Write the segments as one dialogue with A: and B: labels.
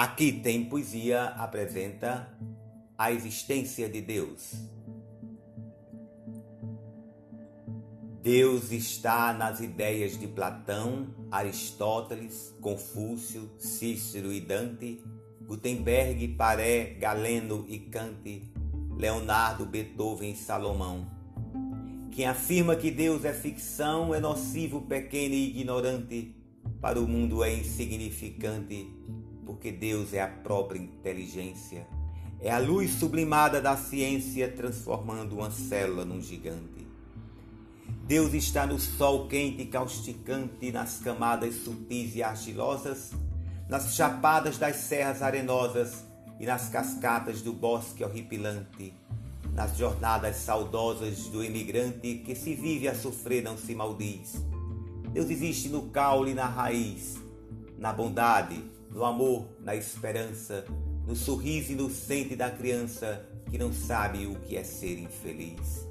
A: Aqui tem poesia apresenta a existência de Deus. Deus está nas ideias de Platão, Aristóteles, Confúcio, Cícero e Dante, Gutenberg, Paré, Galeno e Kant, Leonardo, Beethoven e Salomão. Quem afirma que Deus é ficção é nocivo, pequeno e ignorante, para o mundo é insignificante, porque Deus é a própria inteligência. É a luz sublimada da ciência transformando uma célula num gigante. Deus está no sol quente e causticante, nas camadas sutis e argilosas, nas chapadas das serras arenosas e nas cascatas do bosque horripilante, nas jornadas saudosas do imigrante que se vive a sofrer não se maldiz. Deus existe no caule e na raiz, na bondade, no amor, na esperança, no sorriso inocente da criança que não sabe o que é ser infeliz.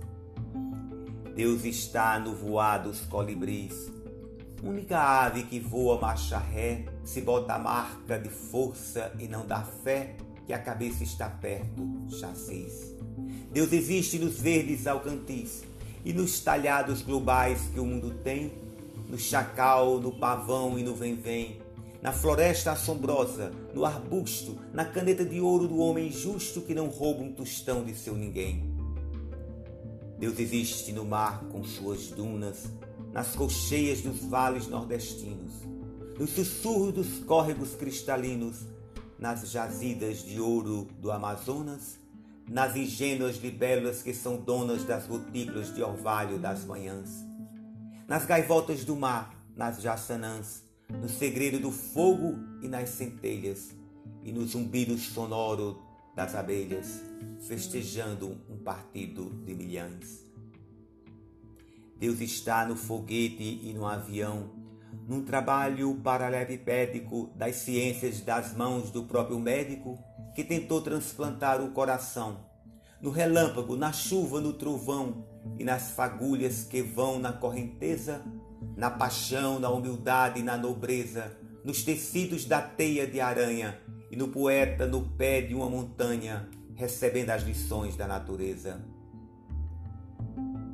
A: Deus está no voar dos colibris, única ave que voa marcha ré, se bota a marca de força e não dá fé que a cabeça está perto, chassis. Deus existe nos verdes alcantis e nos talhados globais que o mundo tem, no chacal, no pavão e no vem-vem, na floresta assombrosa, no arbusto, na caneta de ouro do homem justo que não rouba um tostão de seu ninguém. Deus existe no mar com suas dunas, nas colcheias dos vales nordestinos, nos sussurros dos córregos cristalinos, nas jazidas de ouro do Amazonas, nas ingênuas libélulas que são donas das gotículas de orvalho das manhãs, nas gaivotas do mar, nas jaçanãs, no segredo do fogo e nas centelhas, e no zumbido sonoro das abelhas, festejando um partido de milhões. Deus está no foguete e no avião, num trabalho paralelepídico das ciências das mãos do próprio médico que tentou transplantar o coração, no relâmpago, na chuva, no trovão e nas fagulhas que vão na correnteza, na paixão, na humildade e na nobreza, nos tecidos da teia de aranha e no poeta no pé de uma montanha, recebendo as lições da natureza.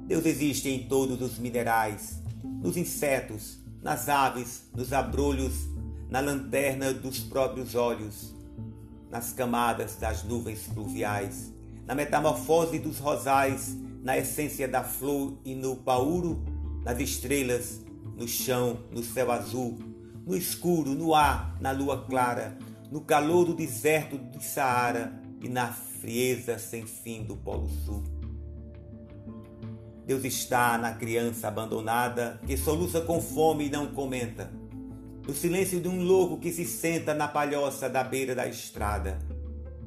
A: Deus existe em todos os minerais, nos insetos, nas aves, nos abrolhos, na lanterna dos próprios olhos, nas camadas das nuvens pluviais, na metamorfose dos rosais, na essência da flor e no pauro, nas estrelas, no chão, no céu azul, no escuro, no ar, na lua clara, no calor do deserto do Saara e na frieza sem fim do Polo Sul. Deus está na criança abandonada que soluça com fome e não comenta, no silêncio de um louco que se senta na palhoça da beira da estrada,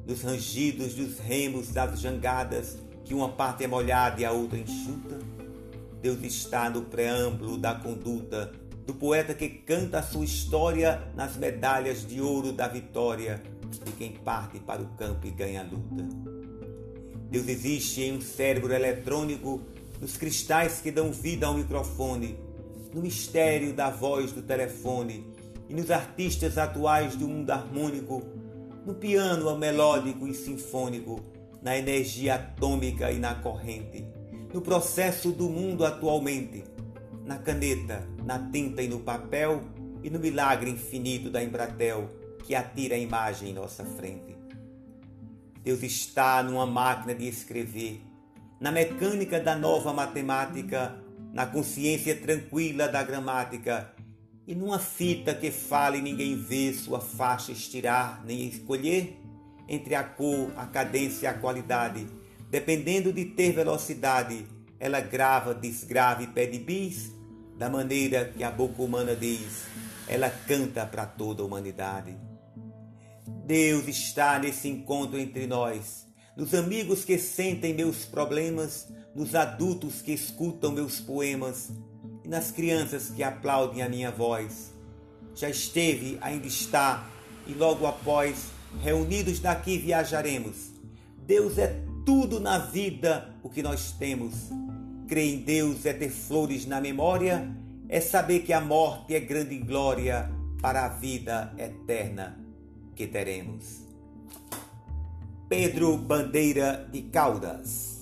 A: nos rangidos dos remos das jangadas que uma parte é molhada e a outra enxuta. Deus está no preâmbulo da conduta do poeta que canta a sua história nas medalhas de ouro da vitória de quem parte para o campo e ganha a luta. Deus existe em um cérebro eletrônico, nos cristais que dão vida ao microfone, no mistério da voz do telefone e nos artistas atuais do mundo harmônico, no piano melódico e sinfônico, na energia atômica e na corrente, no processo do mundo atualmente na caneta, na tinta e no papel e no milagre infinito da Embratel que atira a imagem em nossa frente. Deus está numa máquina de escrever, na mecânica da nova matemática, na consciência tranquila da gramática e numa fita que fala e ninguém vê sua faixa estirar nem escolher entre a cor, a cadência e a qualidade, dependendo de ter velocidade. Ela grava, desgrava e pede bis da maneira que a boca humana diz, ela canta para toda a humanidade. Deus está nesse encontro entre nós, nos amigos que sentem meus problemas, nos adultos que escutam meus poemas e nas crianças que aplaudem a minha voz. Já esteve, ainda está, e logo após, reunidos daqui viajaremos. Deus é tudo na vida o que nós temos Crer em Deus é ter flores na memória, é saber que a morte é grande glória para a vida eterna. que teremos. Pedro Bandeira de Caldas